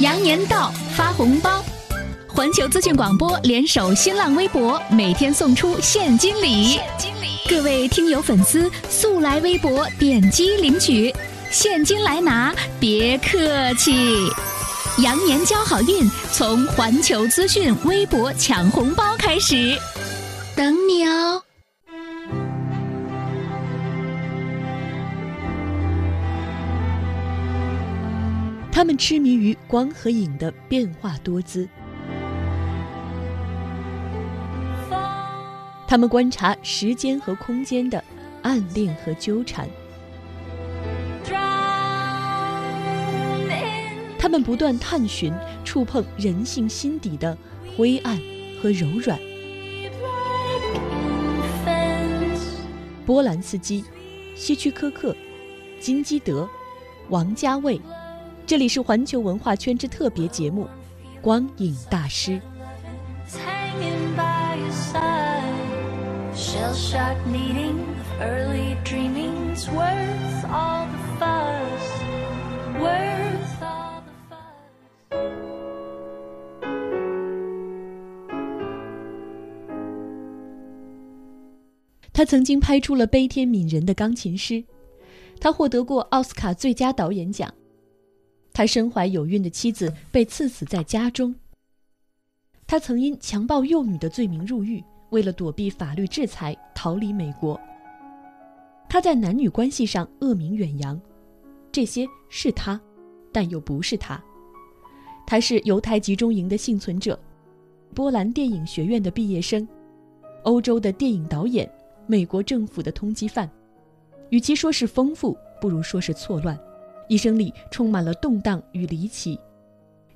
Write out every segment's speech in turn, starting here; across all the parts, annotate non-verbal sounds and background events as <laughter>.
羊年到，发红包！环球资讯广播联手新浪微博，每天送出现金礼。现金礼，各位听友粉丝速来微博点击领取，现金来拿，别客气。羊年交好运，从环球资讯微博抢红包开始，等你哦。他们痴迷于光和影的变化多姿，他们观察时间和空间的暗恋和纠缠，他们不断探寻、触碰人性心底的灰暗和柔软。波兰斯基、希区柯克、金基德、王家卫。这里是环球文化圈之特别节目《光影大师》。他曾经拍出了悲天悯人的钢琴师，他获得过奥斯卡最佳导演奖。他身怀有孕的妻子被刺死在家中。他曾因强暴幼女的罪名入狱，为了躲避法律制裁，逃离美国。他在男女关系上恶名远扬，这些是他，但又不是他。他是犹太集中营的幸存者，波兰电影学院的毕业生，欧洲的电影导演，美国政府的通缉犯。与其说是丰富，不如说是错乱。一生里充满了动荡与离奇，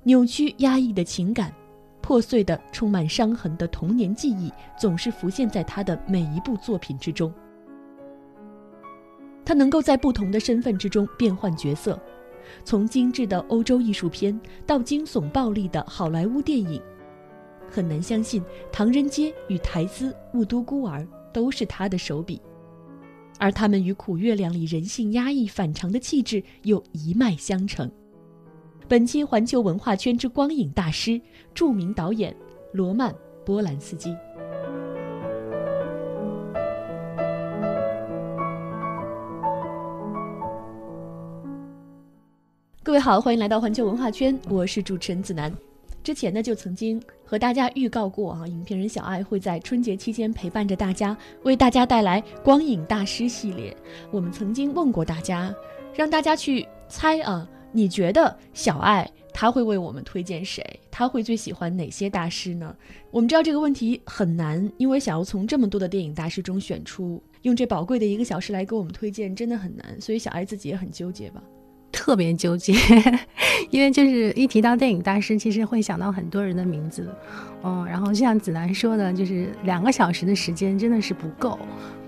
扭曲压抑的情感，破碎的充满伤痕的童年记忆，总是浮现在他的每一部作品之中。他能够在不同的身份之中变换角色，从精致的欧洲艺术片到惊悚暴力的好莱坞电影，很难相信《唐人街》与《台丝雾都孤儿》都是他的手笔。而他们与苦月亮里人性压抑反常的气质又一脉相承。本期环球文化圈之光影大师，著名导演罗曼·波兰斯基。各位好，欢迎来到环球文化圈，我是主持人子楠。之前呢，就曾经和大家预告过啊，影片人小爱会在春节期间陪伴着大家，为大家带来光影大师系列。我们曾经问过大家，让大家去猜啊，你觉得小爱他会为我们推荐谁？他会最喜欢哪些大师呢？我们知道这个问题很难，因为想要从这么多的电影大师中选出，用这宝贵的一个小时来给我们推荐，真的很难。所以小爱自己也很纠结吧。特别纠结，<laughs> 因为就是一提到电影大师，其实会想到很多人的名字，嗯，然后就像子楠说的，就是两个小时的时间真的是不够，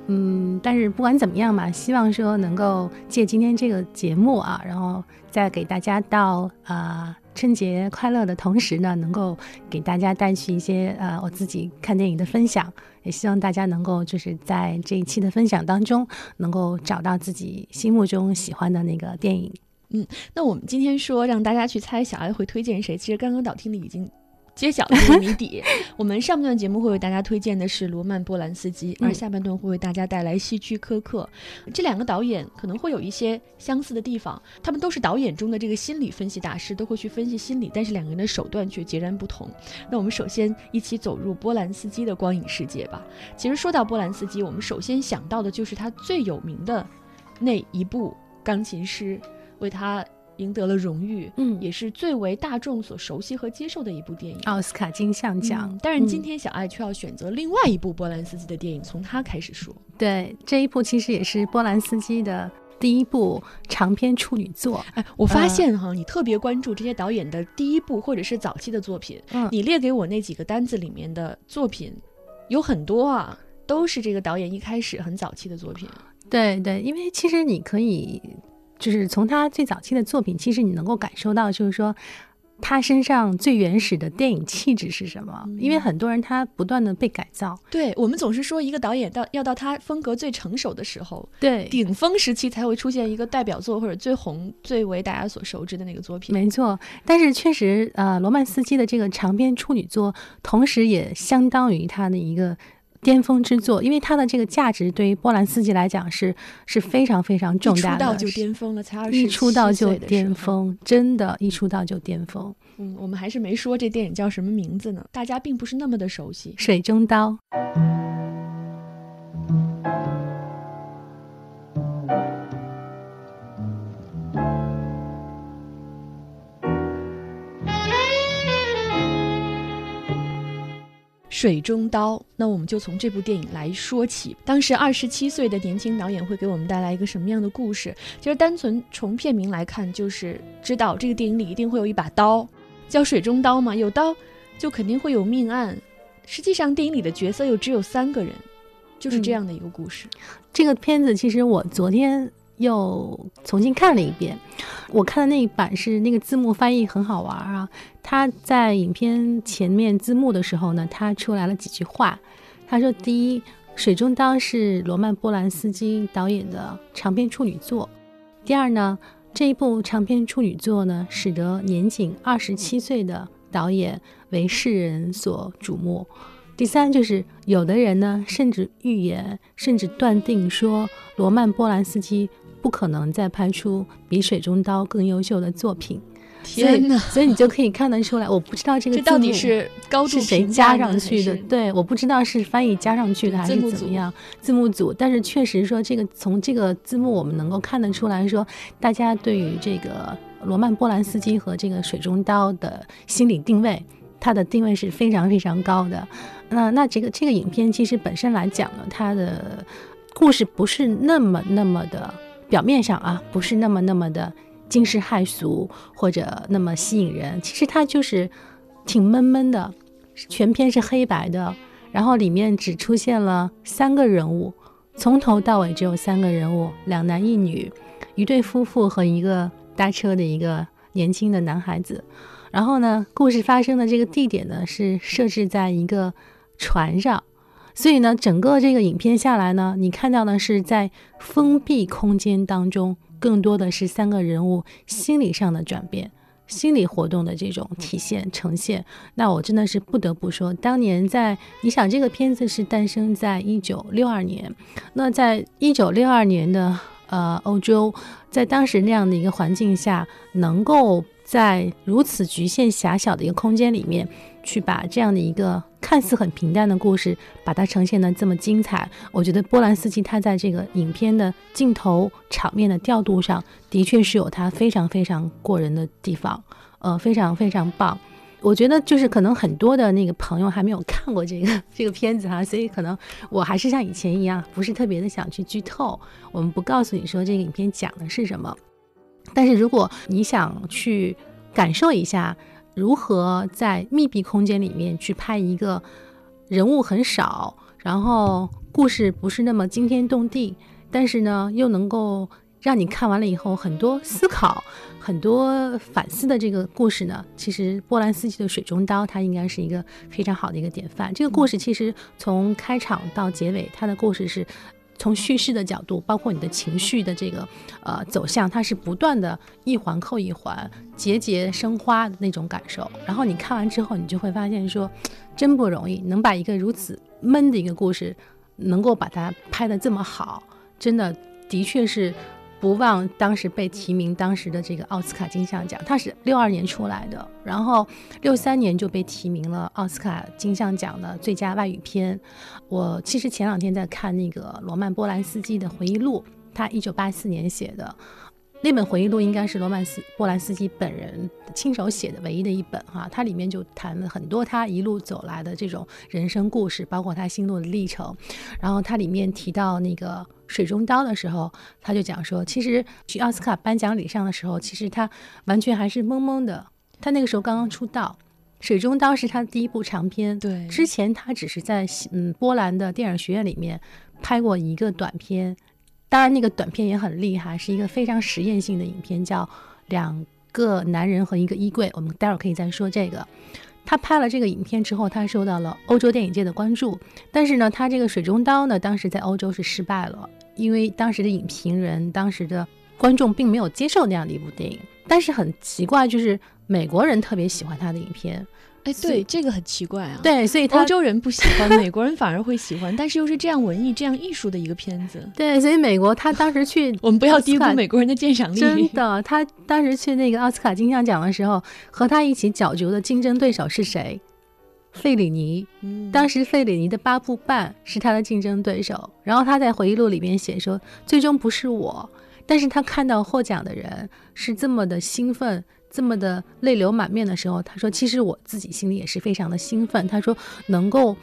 嗯，但是不管怎么样吧，希望说能够借今天这个节目啊，然后在给大家到啊春节快乐的同时呢，能够给大家带去一些呃我自己看电影的分享，也希望大家能够就是在这一期的分享当中，能够找到自己心目中喜欢的那个电影。嗯，那我们今天说让大家去猜小爱会推荐谁，其实刚刚导听的已经揭晓了这个谜底。<laughs> 我们上半段节目会为大家推荐的是罗曼·波兰斯基，而下半段会为大家带来希区柯克。这两个导演可能会有一些相似的地方，他们都是导演中的这个心理分析大师，都会去分析心理，但是两个人的手段却截然不同。那我们首先一起走入波兰斯基的光影世界吧。其实说到波兰斯基，我们首先想到的就是他最有名的那一部钢琴师。为他赢得了荣誉，嗯，也是最为大众所熟悉和接受的一部电影——奥斯卡金像奖。但是今天小爱却要选择另外一部波兰斯基的电影，从他开始说。对，这一部其实也是波兰斯基的第一部长篇处女作。哎，我发现哈，你特别关注这些导演的第一部或者是早期的作品。嗯，你列给我那几个单子里面的作品，有很多啊，都是这个导演一开始很早期的作品。对对，因为其实你可以。就是从他最早期的作品，其实你能够感受到，就是说，他身上最原始的电影气质是什么？因为很多人他不断的被改造。对我们总是说一个导演到要到他风格最成熟的时候，对顶峰时期才会出现一个代表作或者最红、最为大家所熟知的那个作品。没错，但是确实，呃，罗曼斯基的这个长篇处女作，同时也相当于他的一个。巅峰之作，因为它的这个价值对于波兰斯基来讲是是非常非常重大的。一出道就巅峰了，才二十一出道就巅峰，真的，一出道就巅峰。嗯，我们还是没说这电影叫什么名字呢？大家并不是那么的熟悉，《水中刀》。水中刀，那我们就从这部电影来说起。当时二十七岁的年轻导演会给我们带来一个什么样的故事？其实单纯从片名来看，就是知道这个电影里一定会有一把刀，叫水中刀嘛。有刀就肯定会有命案。实际上电影里的角色又只有三个人，就是这样的一个故事。这个片子其实我昨天。又重新看了一遍，我看的那一版是那个字幕翻译很好玩啊。他在影片前面字幕的时候呢，他出来了几句话。他说：“第一，《水中刀》是罗曼·波兰斯基导演的长篇处女作；第二呢，这一部长篇处女作呢，使得年仅二十七岁的导演为世人所瞩目；第三，就是有的人呢，甚至预言，甚至断定说，罗曼·波兰斯基。”不可能再拍出比《水中刀》更优秀的作品，天哪！所以你就可以看得出来，我不知道这个到底是高度是谁加上去的，对，我不知道是翻译加上去的还是怎么样，字幕组。但是确实说，这个从这个字幕我们能够看得出来说，大家对于这个罗曼·波兰斯基和这个《水中刀》的心理定位，它的定位是非常非常高的。那那这个这个影片其实本身来讲呢，它的故事不是那么那么的。表面上啊，不是那么那么的惊世骇俗，或者那么吸引人。其实它就是挺闷闷的，全篇是黑白的，然后里面只出现了三个人物，从头到尾只有三个人物，两男一女，一对夫妇和一个搭车的一个年轻的男孩子。然后呢，故事发生的这个地点呢是设置在一个船上。所以呢，整个这个影片下来呢，你看到的是在封闭空间当中，更多的是三个人物心理上的转变、心理活动的这种体现呈现。那我真的是不得不说，当年在你想这个片子是诞生在一九六二年，那在一九六二年的呃欧洲，在当时那样的一个环境下，能够在如此局限狭小的一个空间里面。去把这样的一个看似很平淡的故事，把它呈现的这么精彩，我觉得波兰斯基他在这个影片的镜头场面的调度上，的确是有他非常非常过人的地方，呃，非常非常棒。我觉得就是可能很多的那个朋友还没有看过这个 <laughs> 这个片子哈，所以可能我还是像以前一样，不是特别的想去剧透，我们不告诉你说这个影片讲的是什么。但是如果你想去感受一下。如何在密闭空间里面去拍一个人物很少，然后故事不是那么惊天动地，但是呢又能够让你看完了以后很多思考、很多反思的这个故事呢？其实波兰斯基的《水中刀》它应该是一个非常好的一个典范。这个故事其实从开场到结尾，它的故事是。从叙事的角度，包括你的情绪的这个呃走向，它是不断的一环扣一环，节节生花的那种感受。然后你看完之后，你就会发现说，真不容易，能把一个如此闷的一个故事，能够把它拍得这么好，真的的确是。不忘当时被提名当时的这个奥斯卡金像奖，他是六二年出来的，然后六三年就被提名了奥斯卡金像奖的最佳外语片。我其实前两天在看那个罗曼波兰斯基的回忆录，他一九八四年写的。那本回忆录应该是罗曼斯波兰斯基本人亲手写的唯一的一本哈，它里面就谈了很多他一路走来的这种人生故事，包括他心路的历程。然后它里面提到那个水中刀的时候，他就讲说，其实去奥斯卡颁奖礼上的时候，其实他完全还是懵懵的。他那个时候刚刚出道，水中刀是他的第一部长片，对，之前他只是在嗯波兰的电影学院里面拍过一个短片。当然，那个短片也很厉害，是一个非常实验性的影片，叫《两个男人和一个衣柜，我们待会儿可以再说这个。他拍了这个影片之后，他受到了欧洲电影界的关注。但是呢，他这个《水中刀》呢，当时在欧洲是失败了，因为当时的影评人、当时的观众并没有接受那样的一部电影。但是很奇怪，就是美国人特别喜欢他的影片。哎，对，这个很奇怪啊。对，所以欧洲人不喜欢，美国人反而会喜欢。但是又是这样文艺、这样艺术的一个片子。对，所以美国他当时去，<laughs> 我们不要低估美国人的鉴赏力。真的，他当时去那个奥斯卡金像奖的时候，和他一起角逐的竞争对手是谁？费里尼。当时费里尼的《八部半》是他的竞争对手。然后他在回忆录里面写说，最终不是我，但是他看到获奖的人是这么的兴奋。这么的泪流满面的时候，他说：“其实我自己心里也是非常的兴奋。”他说：“能够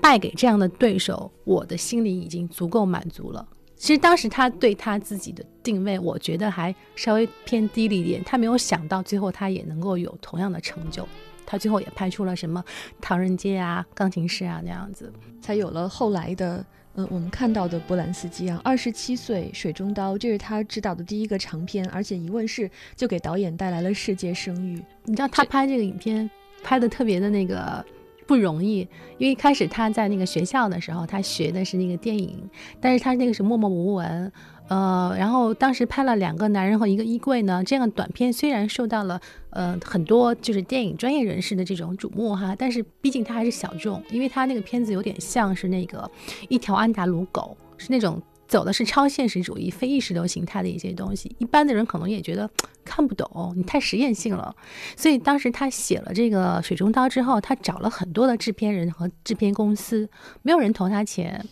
败给这样的对手，我的心里已经足够满足了。”其实当时他对他自己的定位，我觉得还稍微偏低了一点。他没有想到最后他也能够有同样的成就。他最后也拍出了什么《唐人街》啊、《钢琴师》啊那样子，才有了后来的。嗯，我们看到的波兰斯基啊，二十七岁，《水中刀》，这是他执导的第一个长片，而且一问世就给导演带来了世界声誉。你知道他拍这个影片拍的特别的那个不容易，因为一开始他在那个学校的时候，他学的是那个电影，但是他那个是默默无闻。呃，然后当时拍了两个男人和一个衣柜呢，这样短片虽然受到了呃很多就是电影专业人士的这种瞩目哈，但是毕竟它还是小众，因为它那个片子有点像是那个一条安达鲁狗，是那种走的是超现实主义、非意识流形态的一些东西，一般的人可能也觉得看不懂，你太实验性了。所以当时他写了这个《水中刀》之后，他找了很多的制片人和制片公司，没有人投他钱。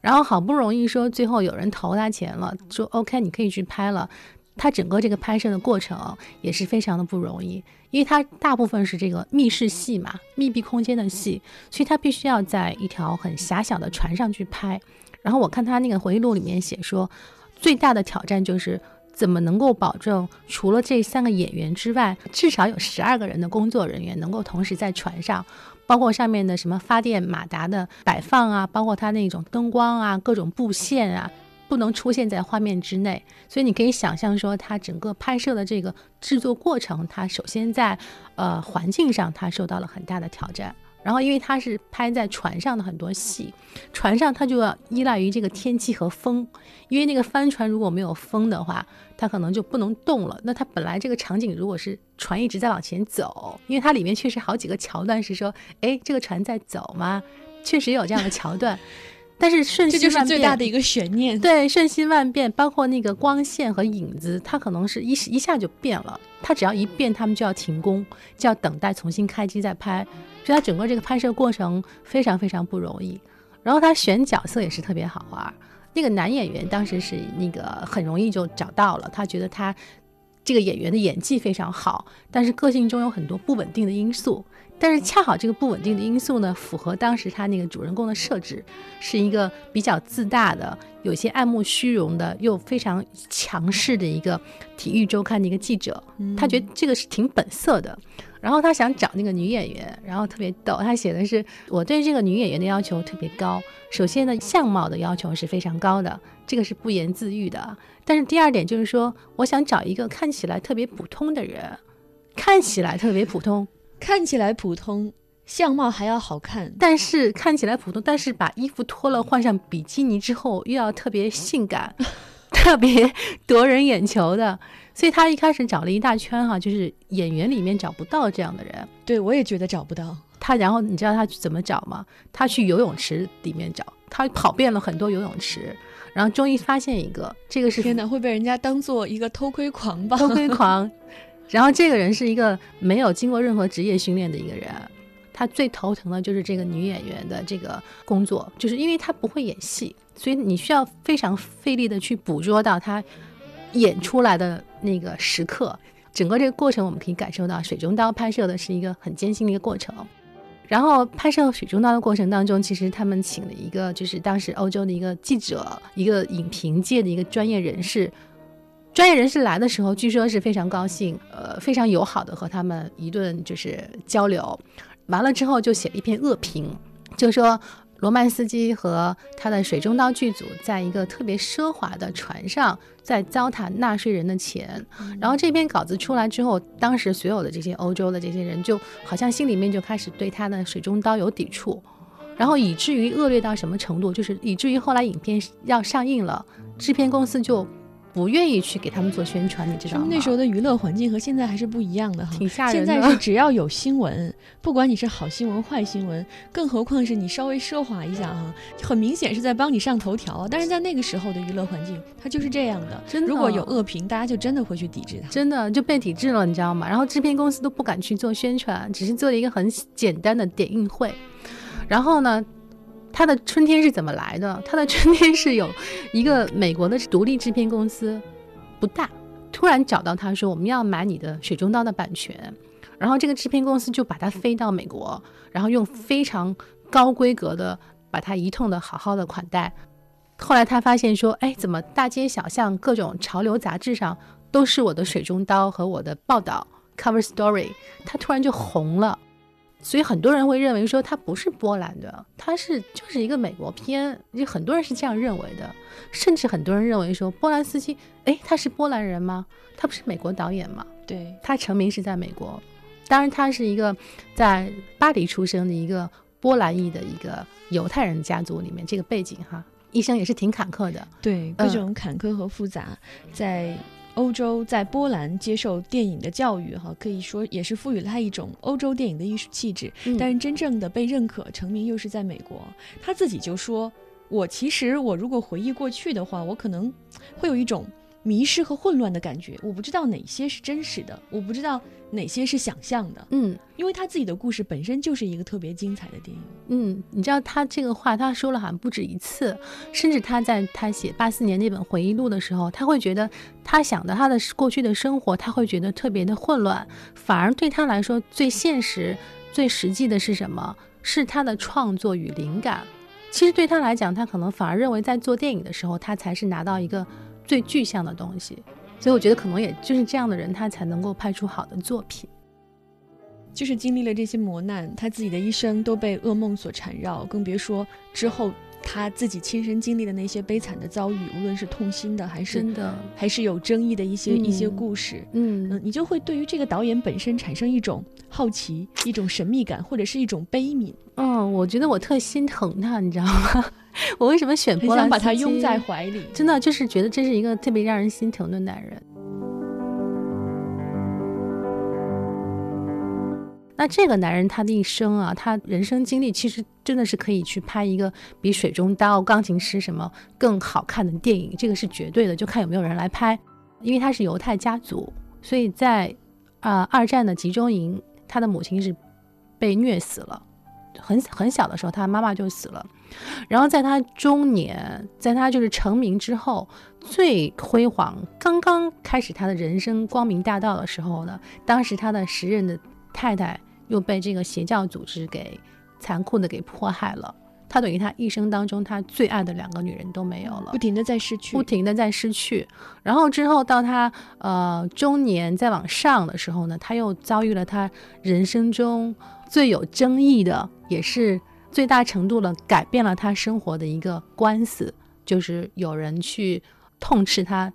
然后好不容易说，最后有人投他钱了，说 OK，你可以去拍了。他整个这个拍摄的过程也是非常的不容易，因为他大部分是这个密室戏嘛，密闭空间的戏，所以他必须要在一条很狭小的船上去拍。然后我看他那个回忆录里面写说，最大的挑战就是怎么能够保证除了这三个演员之外，至少有十二个人的工作人员能够同时在船上。包括上面的什么发电马达的摆放啊，包括它那种灯光啊，各种布线啊，不能出现在画面之内。所以你可以想象说，它整个拍摄的这个制作过程，它首先在呃环境上它受到了很大的挑战。然后因为它是拍在船上的很多戏，船上它就要依赖于这个天气和风，因为那个帆船如果没有风的话。它可能就不能动了。那它本来这个场景如果是船一直在往前走，因为它里面确实好几个桥段是说，哎，这个船在走吗？确实有这样的桥段。但是瞬息万变，这就是最大的一个悬念。对，瞬息万变，包括那个光线和影子，它可能是一一下就变了。它只要一变，他们就要停工，就要等待重新开机再拍。所以他整个这个拍摄过程非常非常不容易。然后他选角色也是特别好玩。那个男演员当时是那个很容易就找到了，他觉得他这个演员的演技非常好，但是个性中有很多不稳定的因素。但是恰好这个不稳定的因素呢，符合当时他那个主人公的设置，是一个比较自大的、有些爱慕虚荣的，又非常强势的一个体育周刊的一个记者。他觉得这个是挺本色的。然后他想找那个女演员，然后特别逗，他写的是我对这个女演员的要求特别高。首先呢，相貌的要求是非常高的，这个是不言自喻的。但是第二点就是说，我想找一个看起来特别普通的人，看起来特别普通。看起来普通，相貌还要好看，但是看起来普通，但是把衣服脱了换上比基尼之后，又要特别性感，<laughs> 特别夺人眼球的。所以他一开始找了一大圈哈，就是演员里面找不到这样的人。对我也觉得找不到他。然后你知道他怎么找吗？他去游泳池里面找，他跑遍了很多游泳池，然后终于发现一个，这个是天哪，会被人家当做一个偷窥狂吧？偷窥狂。<laughs> 然后这个人是一个没有经过任何职业训练的一个人，他最头疼的就是这个女演员的这个工作，就是因为她不会演戏，所以你需要非常费力的去捕捉到她演出来的那个时刻。整个这个过程我们可以感受到，《水中刀》拍摄的是一个很艰辛的一个过程。然后拍摄《水中刀》的过程当中，其实他们请了一个就是当时欧洲的一个记者，一个影评界的一个专业人士。专业人士来的时候，据说是非常高兴，呃，非常友好的和他们一顿就是交流，完了之后就写了一篇恶评，就说罗曼斯基和他的水中刀剧组在一个特别奢华的船上，在糟蹋纳税人的钱。然后这篇稿子出来之后，当时所有的这些欧洲的这些人，就好像心里面就开始对他的水中刀有抵触，然后以至于恶劣到什么程度，就是以至于后来影片要上映了，制片公司就。不愿意去给他们做宣传，你知道吗？那时候的娱乐环境和现在还是不一样的哈，挺吓人的。现在是只要有新闻，不管你是好新闻坏新闻，更何况是你稍微奢华一下哈，很明显是在帮你上头条。但是在那个时候的娱乐环境，它就是这样的。真的，如果有恶评，大家就真的会去抵制它，真的就被抵制了，你知道吗？然后制片公司都不敢去做宣传，只是做了一个很简单的点映会。然后呢？他的春天是怎么来的？他的春天是有一个美国的独立制片公司，不大，突然找到他说我们要买你的《水中刀》的版权，然后这个制片公司就把他飞到美国，然后用非常高规格的把他一通的好好的款待。后来他发现说，哎，怎么大街小巷各种潮流杂志上都是我的《水中刀》和我的报道 cover story，他突然就红了。所以很多人会认为说他不是波兰的，他是就是一个美国片，就很多人是这样认为的，甚至很多人认为说波兰斯基，哎，他是波兰人吗？他不是美国导演吗？对他成名是在美国，当然他是一个在巴黎出生的一个波兰裔的一个犹太人家族里面，这个背景哈，一生也是挺坎坷的，对各种坎坷和复杂，在。欧洲在波兰接受电影的教育，哈，可以说也是赋予了他一种欧洲电影的艺术气质。但是真正的被认可成名又是在美国。他自己就说：“我其实我如果回忆过去的话，我可能会有一种。”迷失和混乱的感觉，我不知道哪些是真实的，我不知道哪些是想象的。嗯，因为他自己的故事本身就是一个特别精彩的电影。嗯，你知道他这个话他说了好像不止一次，甚至他在他写八四年那本回忆录的时候，他会觉得他想到他的过去的生活，他会觉得特别的混乱。反而对他来说，最现实、最实际的是什么？是他的创作与灵感。其实对他来讲，他可能反而认为在做电影的时候，他才是拿到一个。最具象的东西，所以我觉得可能也就是这样的人，他才能够拍出好的作品。就是经历了这些磨难，他自己的一生都被噩梦所缠绕，更别说之后他自己亲身经历的那些悲惨的遭遇，无论是痛心的，还是真的，还是有争议的一些一些故事。嗯嗯，你就会对于这个导演本身产生一种好奇、一种神秘感，或者是一种悲悯。嗯，我觉得我特心疼他，你知道吗？<laughs> 我为什么选波兰？想把他拥在怀里，真的就是觉得这是一个特别让人心疼的男人。那这个男人他的一生啊，他人生经历其实真的是可以去拍一个比《水中刀》《钢琴师》什么更好看的电影，这个是绝对的，就看有没有人来拍。因为他是犹太家族，所以在啊二战的集中营，他的母亲是被虐死了。很很小的时候，他妈妈就死了。然后在他中年，在他就是成名之后最辉煌，刚刚开始他的人生光明大道的时候呢，当时他的时任的太太又被这个邪教组织给残酷的给迫害了。他等于他一生当中他最爱的两个女人都没有了，不停的在失去，不停的在失去。然后之后到他呃中年再往上的时候呢，他又遭遇了他人生中最有争议的，也是最大程度的改变了他生活的一个官司，就是有人去痛斥他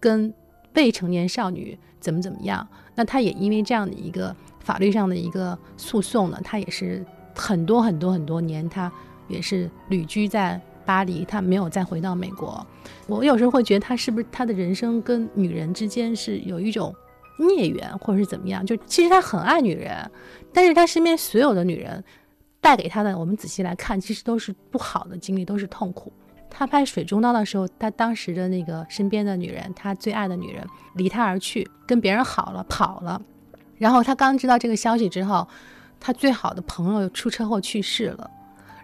跟未成年少女怎么怎么样。那他也因为这样的一个法律上的一个诉讼呢，他也是很多很多很多年他。也是旅居在巴黎，他没有再回到美国。我有时候会觉得他是不是他的人生跟女人之间是有一种孽缘，或者是怎么样？就其实他很爱女人，但是他身边所有的女人带给他的，我们仔细来看，其实都是不好的经历，都是痛苦。他拍《水中刀》的时候，他当时的那个身边的女人，他最爱的女人离他而去，跟别人好了，跑了。然后他刚知道这个消息之后，他最好的朋友出车祸去世了。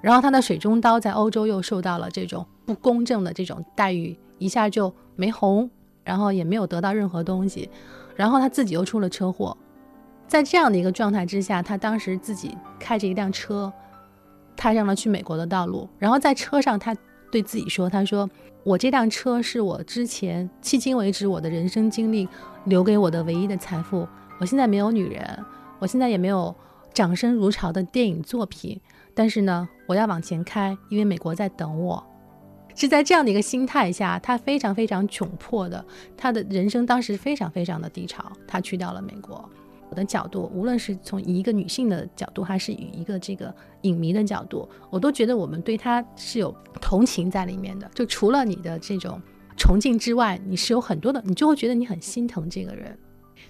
然后他的水中刀在欧洲又受到了这种不公正的这种待遇，一下就没红，然后也没有得到任何东西，然后他自己又出了车祸，在这样的一个状态之下，他当时自己开着一辆车，踏上了去美国的道路。然后在车上，他对自己说：“他说我这辆车是我之前迄今为止我的人生经历留给我的唯一的财富。我现在没有女人，我现在也没有。”掌声如潮的电影作品，但是呢，我要往前开，因为美国在等我。是在这样的一个心态下，他非常非常窘迫的，他的人生当时非常非常的低潮，他去到了美国。我的角度，无论是从一个女性的角度，还是以一个这个影迷的角度，我都觉得我们对他是有同情在里面的。就除了你的这种崇敬之外，你是有很多的，你就会觉得你很心疼这个人。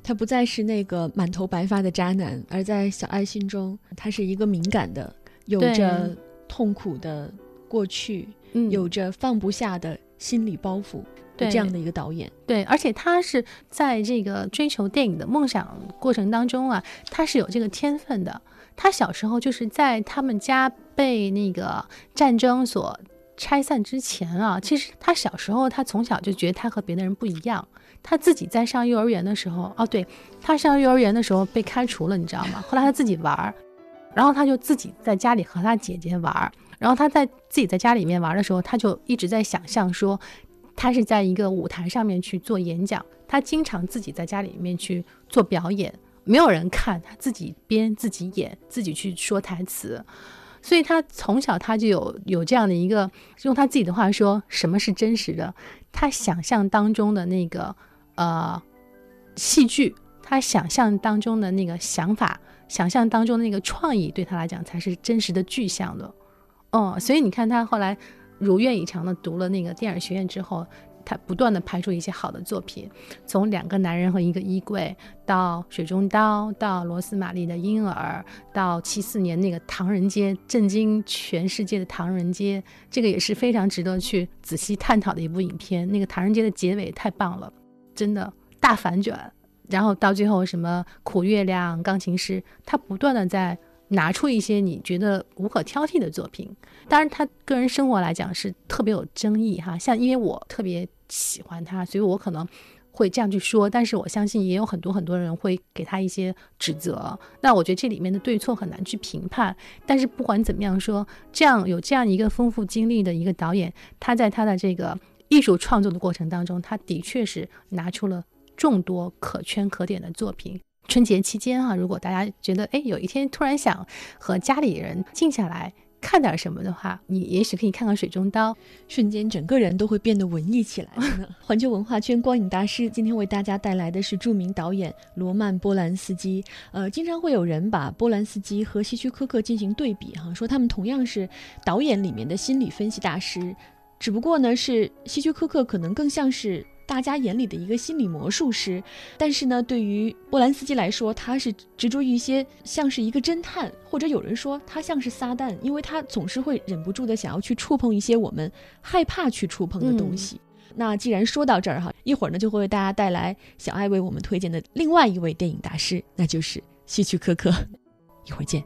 他不再是那个满头白发的渣男，而在小爱心中，他是一个敏感的，有着痛苦的过去。有着放不下的心理包袱对这样的一个导演，对，而且他是在这个追求电影的梦想过程当中啊，他是有这个天分的。他小时候就是在他们家被那个战争所拆散之前啊，其实他小时候他从小就觉得他和别的人不一样。他自己在上幼儿园的时候，哦，对他上幼儿园的时候被开除了，你知道吗？<laughs> 后来他自己玩儿，然后他就自己在家里和他姐姐玩儿。然后他在自己在家里面玩的时候，他就一直在想象说，他是在一个舞台上面去做演讲。他经常自己在家里面去做表演，没有人看，他自己编自己演，自己去说台词。所以他从小他就有有这样的一个，用他自己的话说，什么是真实的？他想象当中的那个呃戏剧，他想象当中的那个想法，想象当中的那个创意，对他来讲才是真实的具象的。哦，所以你看他后来如愿以偿的读了那个电影学院之后，他不断的拍出一些好的作品，从两个男人和一个衣柜到水中刀，到罗斯玛丽的婴儿，到七四年那个唐人街震惊全世界的唐人街，这个也是非常值得去仔细探讨的一部影片。那个唐人街的结尾太棒了，真的大反转，然后到最后什么苦月亮、钢琴师，他不断的在。拿出一些你觉得无可挑剔的作品，当然他个人生活来讲是特别有争议哈。像因为我特别喜欢他，所以我可能会这样去说。但是我相信也有很多很多人会给他一些指责。那我觉得这里面的对错很难去评判。但是不管怎么样说，这样有这样一个丰富经历的一个导演，他在他的这个艺术创作的过程当中，他的确是拿出了众多可圈可点的作品。春节期间啊，如果大家觉得哎，有一天突然想和家里人静下来看点什么的话，你也许可以看看《水中刀》，瞬间整个人都会变得文艺起来。环球文化圈光影大师今天为大家带来的是著名导演罗曼·波兰斯基。呃，经常会有人把波兰斯基和希区柯克进行对比，哈，说他们同样是导演里面的心理分析大师，只不过呢，是希区柯克可能更像是。大家眼里的一个心理魔术师，但是呢，对于波兰斯基来说，他是执着于一些像是一个侦探，或者有人说他像是撒旦，因为他总是会忍不住的想要去触碰一些我们害怕去触碰的东西。那既然说到这儿哈，一会儿呢就会为大家带来小爱为我们推荐的另外一位电影大师，那就是希区柯克。一会儿见。